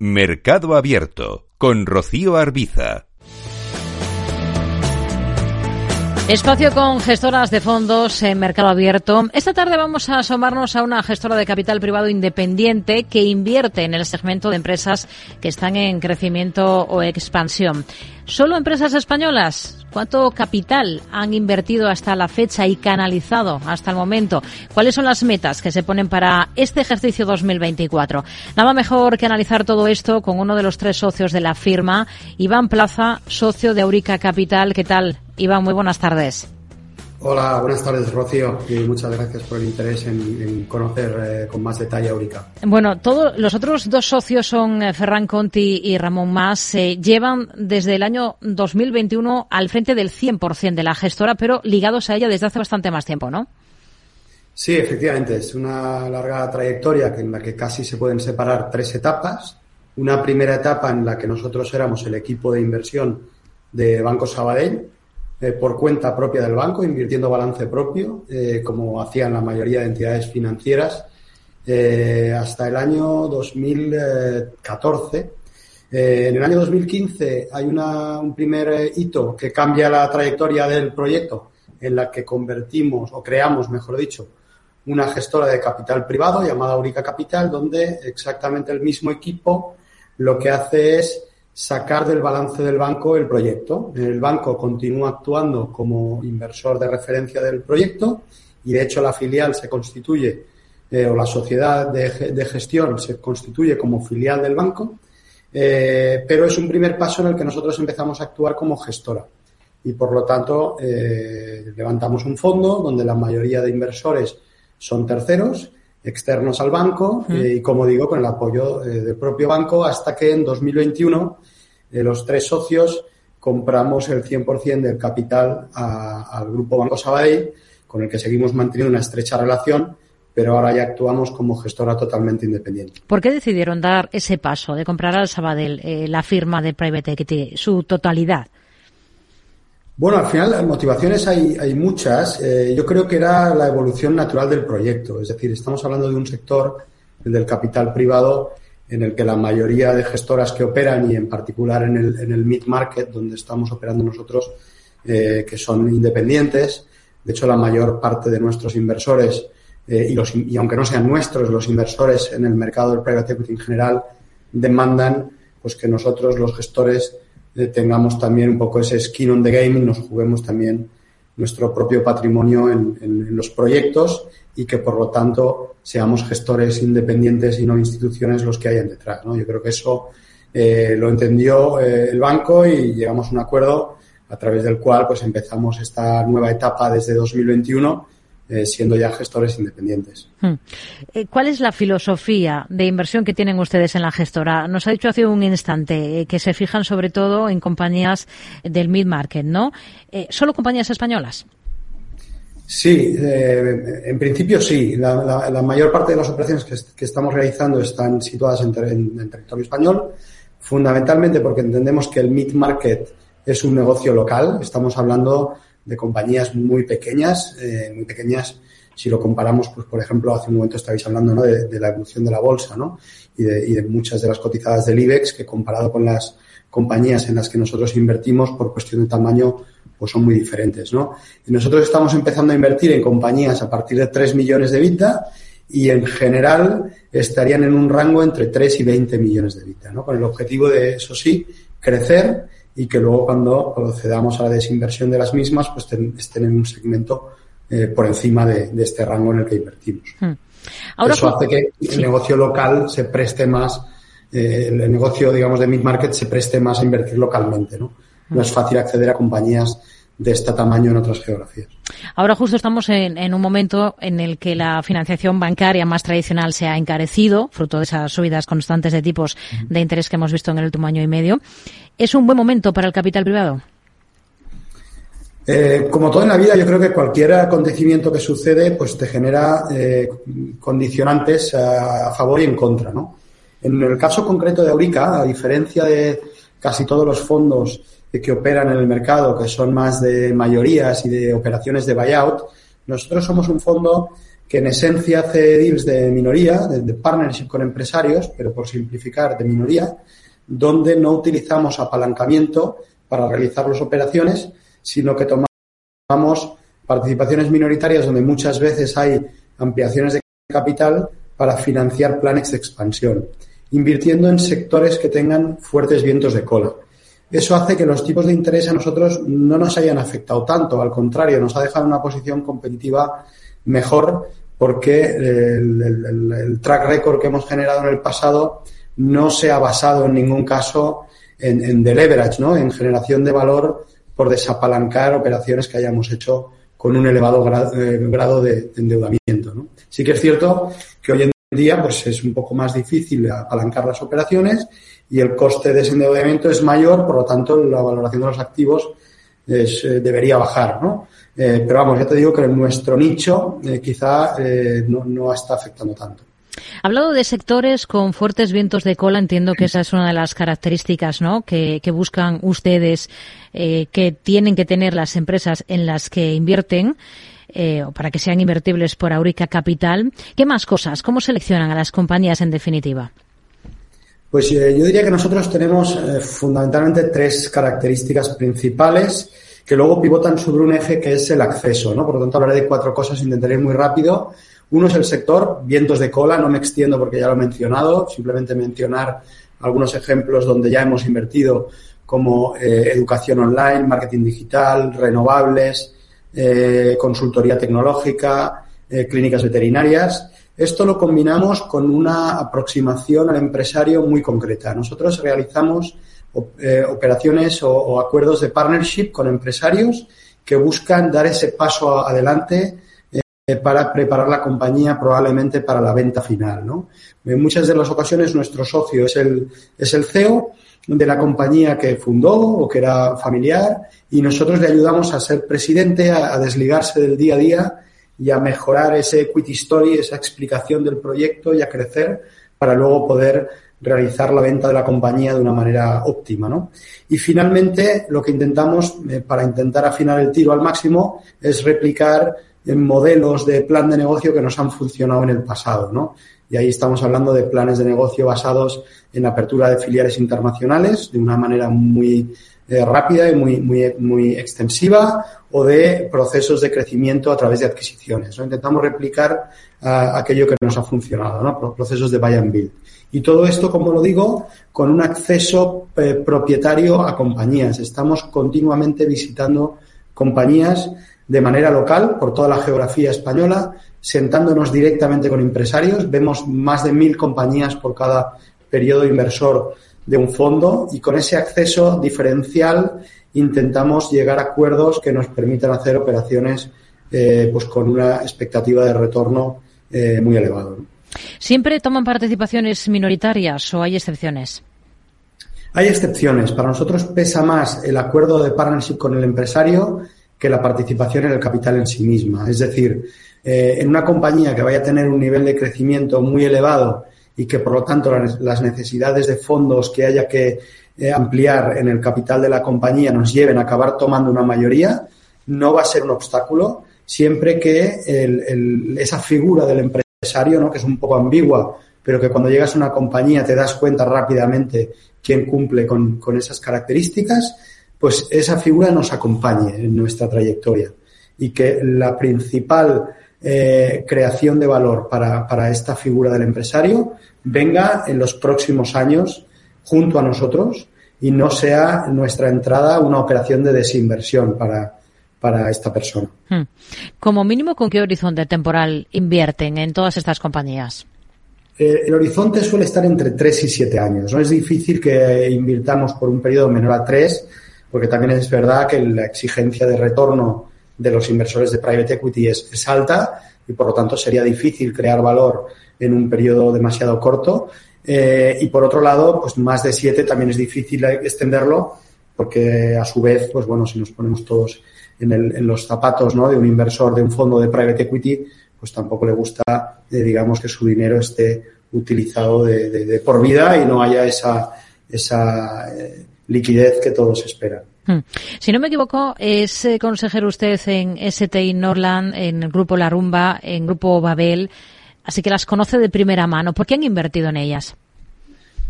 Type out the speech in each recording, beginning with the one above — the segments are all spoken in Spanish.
Mercado Abierto con Rocío Arbiza. Espacio con gestoras de fondos en mercado abierto. Esta tarde vamos a asomarnos a una gestora de capital privado independiente que invierte en el segmento de empresas que están en crecimiento o expansión. ¿Solo empresas españolas? ¿Cuánto capital han invertido hasta la fecha y canalizado hasta el momento? ¿Cuáles son las metas que se ponen para este ejercicio 2024? Nada mejor que analizar todo esto con uno de los tres socios de la firma, Iván Plaza, socio de Aurica Capital. ¿Qué tal? Iván, muy buenas tardes. Hola, buenas tardes, Rocío, y muchas gracias por el interés en, conocer eh, con más detalle Aurica. Bueno, todos los otros dos socios son eh, Ferran Conti y Ramón Mas. Eh, llevan desde el año 2021 al frente del 100% de la gestora, pero ligados a ella desde hace bastante más tiempo, ¿no? Sí, efectivamente, es una larga trayectoria en la que casi se pueden separar tres etapas. Una primera etapa en la que nosotros éramos el equipo de inversión de Banco Sabadell, eh, por cuenta propia del banco, invirtiendo balance propio, eh, como hacían la mayoría de entidades financieras, eh, hasta el año 2014. en el año 2015 hay una, un primer hito que cambia la trayectoria del proyecto, en la que convertimos, o creamos, mejor dicho, una gestora de capital privado llamada Aurica Capital, donde exactamente el mismo equipo lo que hace es sacar del balance del banco el proyecto. El banco continúa actuando como inversor de referencia del proyecto y de hecho la filial se constituye eh, o la sociedad de, gestión se constituye como filial del banco, eh, pero es un primer paso en el que nosotros empezamos a actuar como gestora y por lo tanto eh, levantamos un fondo donde la mayoría de inversores son terceros externos al banco eh, y, como digo, con el apoyo eh, del propio banco hasta que en 2021 eh, los tres socios compramos el 100% del capital al Grupo Banco Sabadell, con el que seguimos manteniendo una estrecha relación, pero ahora ya actuamos como gestora totalmente independiente. ¿Por qué decidieron dar ese paso de comprar al Sabadell la firma de Private Equity, su totalidad? Bueno, al final las motivaciones hay, muchas. Eh, yo creo que era la evolución natural del proyecto. Es decir, estamos hablando de un sector, el del capital privado, en el que la mayoría de gestoras que operan y en particular en el, en el mid-market, donde estamos operando nosotros, eh, que son independientes. De hecho, la mayor parte de nuestros inversores, eh, y, los, y aunque no sean nuestros, los inversores en el mercado del private equity en general, demandan pues que nosotros, los gestores, tengamos también un poco ese skin on the game nos juguemos también nuestro propio patrimonio en, los proyectos y que por lo tanto seamos gestores independientes y no instituciones los que hayan detrás. ¿no? Yo creo que eso eh, lo entendió eh, el banco y llegamos a un acuerdo a través del cual pues empezamos esta nueva etapa desde 2021 eh, siendo ya gestores independientes. Hmm. Eh, ¿Cuál es la filosofía de inversión que tienen ustedes en la gestora? Nos ha dicho hace un instante eh, que se fijan sobre todo en compañías del mid-market, ¿no? ¿Solo compañías españolas? Sí, en principio sí. La, mayor parte de las operaciones que, estamos realizando están situadas en, en, territorio español, fundamentalmente porque entendemos que el mid-market es un negocio local. Estamos hablando de compañías muy pequeñas, eh, muy pequeñas si lo comparamos, pues por ejemplo, hace un momento estabais hablando ¿no? de, la evolución de la bolsa ¿no? y, de, muchas de las cotizadas del IBEX que comparado con las compañías en las que nosotros invertimos por cuestión de tamaño, pues son muy diferentes. ¿no? Y nosotros estamos empezando a invertir en compañías a partir de 3 millones de vida y en general estarían en un rango entre 3 y 20 millones de vida, ¿no? con el objetivo de, eso sí, crecer y que luego cuando procedamos a la desinversión de las mismas, pues estén en un segmento eh, por encima de, este rango en el que invertimos. Hmm. Eso hace que el negocio local se preste más, eh, el negocio, digamos, de mid-market se preste más a invertir localmente, ¿no? No es fácil acceder a compañías de este tamaño en otras geografías. Ahora justo estamos en, en, un momento en el que la financiación bancaria más tradicional se ha encarecido, fruto de esas subidas constantes de tipos de interés que hemos visto en el último año y medio. ¿Es un buen momento para el capital privado? Eh, como todo en la vida, yo creo que cualquier acontecimiento que sucede, pues te genera eh, condicionantes a, favor y en contra, ¿no? En el caso concreto de Aurica, a diferencia de casi todos los fondos que operan en el mercado, que son más de mayorías y de operaciones de buyout, nosotros somos un fondo que en esencia hace deals de minoría, de, partnership con empresarios, pero por simplificar, de minoría, donde no utilizamos apalancamiento para realizar las operaciones, sino que tomamos participaciones minoritarias donde muchas veces hay ampliaciones de capital para financiar planes de expansión, invirtiendo en sectores que tengan fuertes vientos de cola. Eso hace que los tipos de interés a nosotros no nos hayan afectado tanto, al contrario, nos ha dejado una posición competitiva mejor porque el, track record que hemos generado en el pasado no se ha basado en ningún caso en, en ¿no? en generación de valor por desapalancar operaciones que hayamos hecho con un elevado eh, grado, de, endeudamiento. ¿no? Sí que es cierto que hoy en día pues, es un poco más difícil apalancar las operaciones y el coste de ese endeudamiento es mayor, por lo tanto la valoración de los activos eh, debería bajar. ¿no? Eh, pero vamos, ya te digo que en nuestro nicho quizá no, no está afectando tanto. Hablado de sectores con fuertes vientos de cola, entiendo que esa es una de las características ¿no? que, buscan ustedes, eh, que tienen que tener las empresas en las que invierten. Eh, o para que sean invertibles por Aurica Capital. ¿Qué más cosas? ¿Cómo seleccionan a las compañías en definitiva? Pues eh, yo diría que nosotros tenemos fundamentalmente tres características principales que luego pivotan sobre un eje que es el acceso, ¿no? Por lo tanto, hablaré de cuatro cosas, intentaré muy rápido. Uno es el sector, vientos de cola, no me extiendo porque ya lo he mencionado, simplemente mencionar algunos ejemplos donde ya hemos invertido como eh, educación online, marketing digital, renovables, eh, consultoría tecnológica, eh, clínicas veterinarias. Esto lo combinamos con una aproximación al empresario muy concreta. Nosotros realizamos operaciones o acuerdos de partnership con empresarios que buscan dar ese paso adelante eh, para preparar la compañía probablemente para la venta final. En muchas de las ocasiones nuestro socio es el, es el CEO de la compañía que fundó o que era familiar y nosotros le ayudamos a ser presidente, a, desligarse del día a día y a mejorar ese equity story, esa explicación del proyecto y a crecer para luego poder realizar la venta de la compañía de una manera óptima. ¿no? Y finalmente, lo que intentamos, eh, para intentar afinar el tiro al máximo, es replicar en modelos de plan de negocio que nos han funcionado en el pasado, ¿no? Y ahí estamos hablando de planes de negocio basados en apertura de filiales internacionales de una manera muy eh, rápida y muy, muy, muy extensiva o de procesos de crecimiento a través de adquisiciones. ¿no? Intentamos replicar ah, aquello que nos ha funcionado, ¿no? procesos de buy and build. Y todo esto, como lo digo, con un acceso eh, propietario a compañías. Estamos continuamente visitando compañías de manera local por toda la geografía española, sentándonos directamente con empresarios. Vemos más de mil compañías por cada periodo inversor de un fondo y con ese acceso diferencial intentamos llegar a acuerdos que nos permitan hacer operaciones eh, pues con una expectativa de retorno eh, muy elevado. ¿Siempre toman participaciones minoritarias o hay excepciones? Hay excepciones. Para nosotros pesa más el acuerdo de partnership con el empresario que la participación en el capital en sí misma. Es decir, eh, en una compañía que vaya a tener un nivel de crecimiento muy elevado y que por lo tanto las necesidades de fondos que haya que eh, ampliar en el capital de la compañía nos lleven a acabar tomando una mayoría, no va a ser un obstáculo siempre que esa figura del empresario, ¿no? que es un poco ambigua, pero que cuando llegas a una compañía te das cuenta rápidamente quién cumple con, con esas características, pues esa figura nos acompañe en nuestra trayectoria y que la principal eh, creación de valor para, para, esta figura del empresario venga en los próximos años junto a nosotros y no sea nuestra entrada una operación de desinversión para, para esta persona. Hmm. Como mínimo, ¿con qué horizonte temporal invierten en todas estas compañías? Eh, el horizonte suele estar entre 3 y 7 años. No es difícil que invirtamos por un periodo menor a 3 porque también es verdad que la exigencia de retorno de los inversores de private equity es, alta y por lo tanto sería difícil crear valor en un periodo demasiado corto. Eh, y por otro lado, pues más de siete también es difícil extenderlo porque a su vez, pues bueno, si nos ponemos todos en, el, en los zapatos ¿no? de un inversor de un fondo de private equity, pues tampoco le gusta, eh, digamos, que su dinero esté utilizado de, por vida y no haya esa, esa eh, liquidez que todos esperan. Hmm. Si no me equivoco, es eh, consejero usted en STI Norland, en el grupo La Rumba, en grupo Babel, así que las conoce de primera mano. ¿Por qué han invertido en ellas?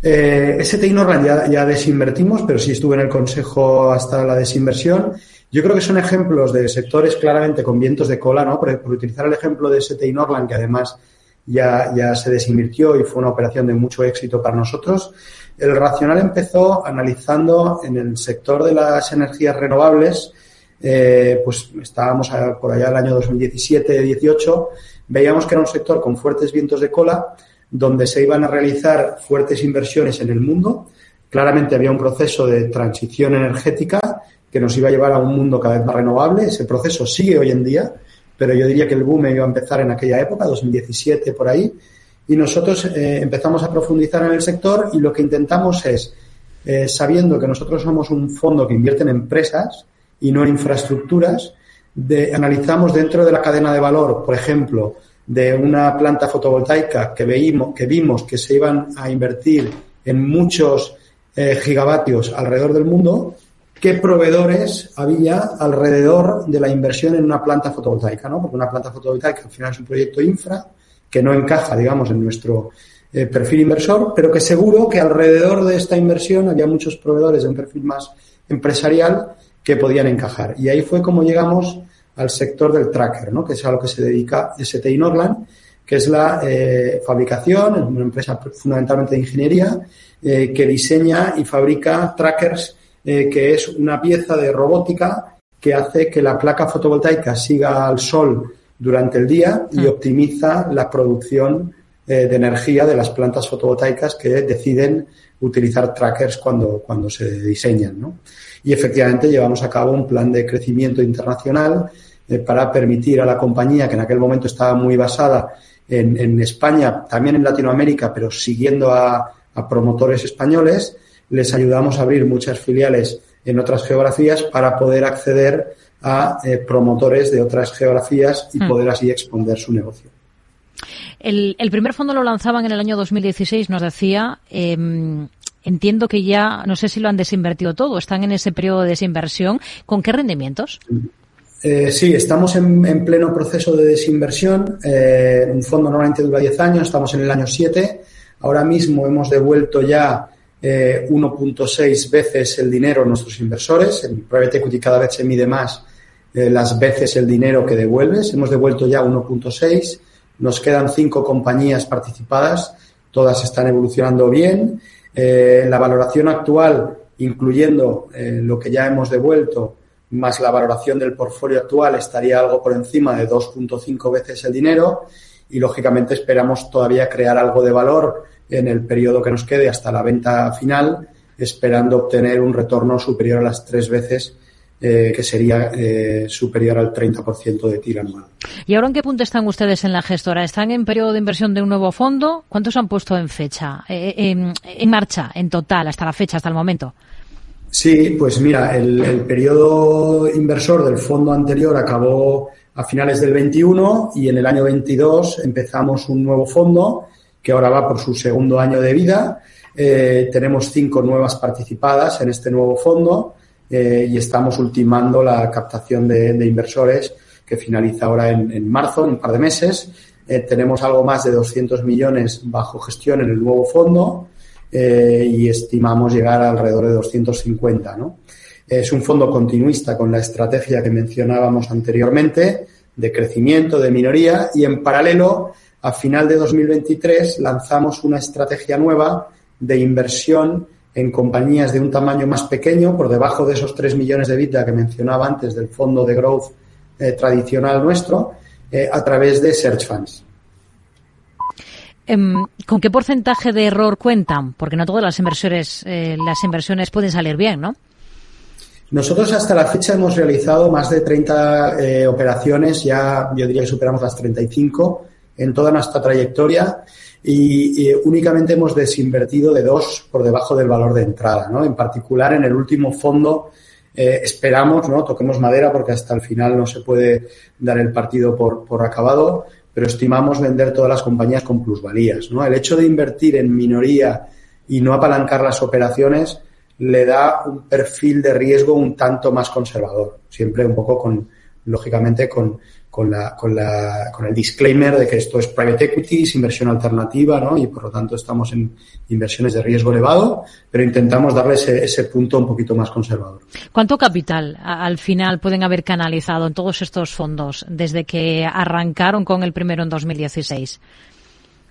Eh, STI Norland ya, ya desinvertimos, pero sí estuve en el consejo hasta la desinversión. Yo creo que son ejemplos de sectores claramente con vientos de cola, ¿no? Por, por utilizar el ejemplo de STI Norland, que además ya, ya se desinvirtió y fue una operación de mucho éxito para nosotros. El racional empezó analizando en el sector de las energías renovables, eh, pues estábamos por allá el año 2017-18, veíamos que era un sector con fuertes vientos de cola, donde se iban a realizar fuertes inversiones en el mundo. Claramente había un proceso de transición energética que nos iba a llevar a un mundo cada vez más renovable. Ese proceso sigue hoy en día, pero yo diría que el boom iba a empezar en aquella época, 2017 por ahí, y nosotros eh, empezamos a profundizar en el sector y lo que intentamos es, eh, sabiendo que nosotros somos un fondo que invierte en empresas y no en infraestructuras, de, analizamos dentro de la cadena de valor, por ejemplo, de una planta fotovoltaica que, veímos, que vimos que se iban a invertir en muchos eh, gigavatios alrededor del mundo, qué proveedores había alrededor de la inversión en una planta fotovoltaica, ¿no? Porque una planta fotovoltaica al final es un proyecto infra que no encaja, digamos, en nuestro eh, perfil inversor, pero que seguro que alrededor de esta inversión había muchos proveedores de un perfil más empresarial que podían encajar. Y ahí fue como llegamos al sector del tracker, ¿no? que es a lo que se dedica STI Norland, que es la eh, fabricación, una empresa fundamentalmente de ingeniería, eh, que diseña y fabrica trackers, que es una pieza de robótica que hace que la placa fotovoltaica siga al sol durante el día y mm. optimiza la producción eh, de energía de las plantas fotovoltaicas que deciden utilizar trackers cuando, cuando se diseñan. ¿no? Y efectivamente llevamos a cabo un plan de crecimiento internacional eh, para permitir a la compañía, que en aquel momento estaba muy basada en, en España, también en Latinoamérica, pero siguiendo a, a promotores españoles, les ayudamos a abrir muchas filiales en otras geografías para poder acceder a eh, promotores de otras geografías y hmm. poder así exponer su negocio. El, primer fondo lo lanzaban en el año 2016, nos decía. Em, entiendo que ya, no sé si lo han desinvertido todo, están en ese periodo de desinversión. ¿Con qué rendimientos? Eh, sí, estamos en, pleno proceso de desinversión. Eh, un fondo normalmente dura 10 años, estamos en el año 7. Ahora mismo hemos devuelto ya 1.6 eh, veces el dinero a nuestros inversores. En Private Equity cada vez se mide más eh, las veces el dinero que devuelves. Hemos devuelto ya 1.6. Nos quedan cinco compañías participadas. Todas están evolucionando bien. Eh, la valoración actual, incluyendo lo que ya hemos devuelto, más la valoración del portfolio actual, estaría algo por encima de 2.5 veces el dinero. Y lógicamente esperamos todavía crear algo de valor en el periodo que nos quede hasta la venta final, esperando obtener un retorno superior a las tres veces eh, que sería eh, superior al 30% de anual. ¿Y ahora en qué punto están ustedes en la gestora? ¿Están en periodo de inversión de un nuevo fondo? ¿Cuántos han puesto en fecha, eh, en, marcha, en total, hasta la fecha, hasta el momento? Sí, pues mira, el, el periodo inversor del fondo anterior acabó a finales del 21 y en el año 22 empezamos un nuevo fondo que ahora va por su segundo año de vida. Eh, tenemos cinco nuevas participadas en este nuevo fondo eh, y estamos ultimando la captación de, inversores que finaliza ahora en, marzo, en un par de meses. Eh, tenemos algo más de 200 millones bajo gestión en el nuevo fondo y estimamos llegar a alrededor de 250. ¿no? Es un fondo continuista con la estrategia que mencionábamos anteriormente de crecimiento, de minoría y en paralelo a final de 2023 lanzamos una estrategia nueva de inversión en compañías de un tamaño más pequeño, por debajo de esos 3 millones de vida que mencionaba antes del fondo de growth eh, tradicional nuestro, eh, a través de search funds. Em, ¿Con qué porcentaje de error cuentan? Porque no todas las inversiones, eh, las inversiones pueden salir bien, ¿no? Nosotros hasta la fecha hemos realizado más de 30 operaciones, ya yo diría que superamos las 35 en toda nuestra trayectoria y, únicamente hemos desinvertido de dos por debajo del valor de entrada, ¿no? En particular, en el último fondo eh, esperamos, ¿no? Toquemos madera porque hasta el final no se puede dar el partido por, por acabado, pero estimamos vender todas las compañías con plusvalías, ¿no? El hecho de invertir en minoría y no apalancar las operaciones le da un perfil de riesgo un tanto más conservador, siempre un poco con, lógicamente, con, con, la, con, la, con el disclaimer de que esto es private equity, es inversión alternativa, ¿no? Y por lo tanto estamos en inversiones de riesgo elevado, pero intentamos darle ese, ese punto un poquito más conservador. ¿Cuánto capital al final pueden haber canalizado en todos estos fondos desde que arrancaron con el primero en 2016?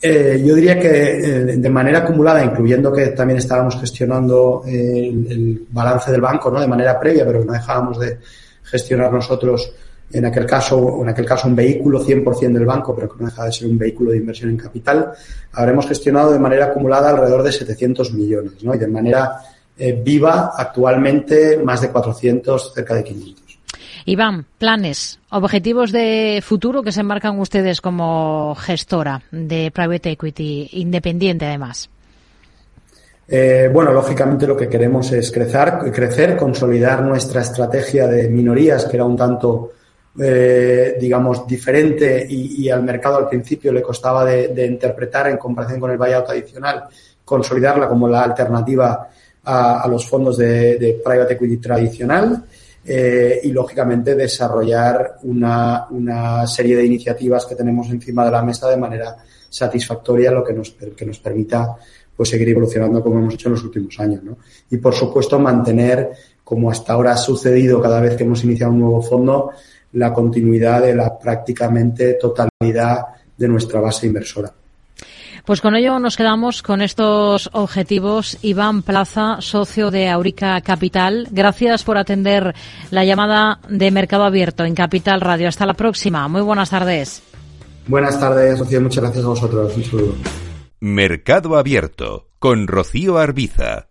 Eh, yo diría que eh, de manera acumulada, incluyendo que también estábamos gestionando eh, el, el, balance del banco, ¿no? De manera previa, pero no dejábamos de gestionar nosotros en aquel caso, en aquel caso un vehículo 100% del banco, pero que no deja de ser un vehículo de inversión en capital, habremos gestionado de manera acumulada alrededor de 700 millones, ¿no? Y de manera eh, viva actualmente más de 400, cerca de 500. Iván, planes, objetivos de futuro que se enmarcan ustedes como gestora de private equity independiente además. Eh, bueno, lógicamente lo que queremos es crecer, crecer, consolidar nuestra estrategia de minorías, que era un tanto, eh, digamos, diferente y, al mercado al principio le costaba de, interpretar en comparación con el buyout adicional, consolidarla como la alternativa a, los fondos de, private equity tradicional eh, y, lógicamente, desarrollar una, una serie de iniciativas que tenemos encima de la mesa de manera satisfactoria, lo que nos, que nos permita pues seguir evolucionando como hemos hecho en los últimos años. Y por supuesto mantener, como hasta ahora ha sucedido cada vez que hemos iniciado un nuevo fondo, la continuidad de la prácticamente totalidad de nuestra base inversora. Pues con ello nos quedamos con estos objetivos. Iván Plaza, socio de Aurica Capital. Gracias por atender la llamada de Mercado Abierto en Capital Radio. Hasta la próxima. Muy buenas tardes. Buenas tardes, Rocío. Muchas gracias a vosotros. Un saludo. Mercado Abierto con Rocío Arbiza.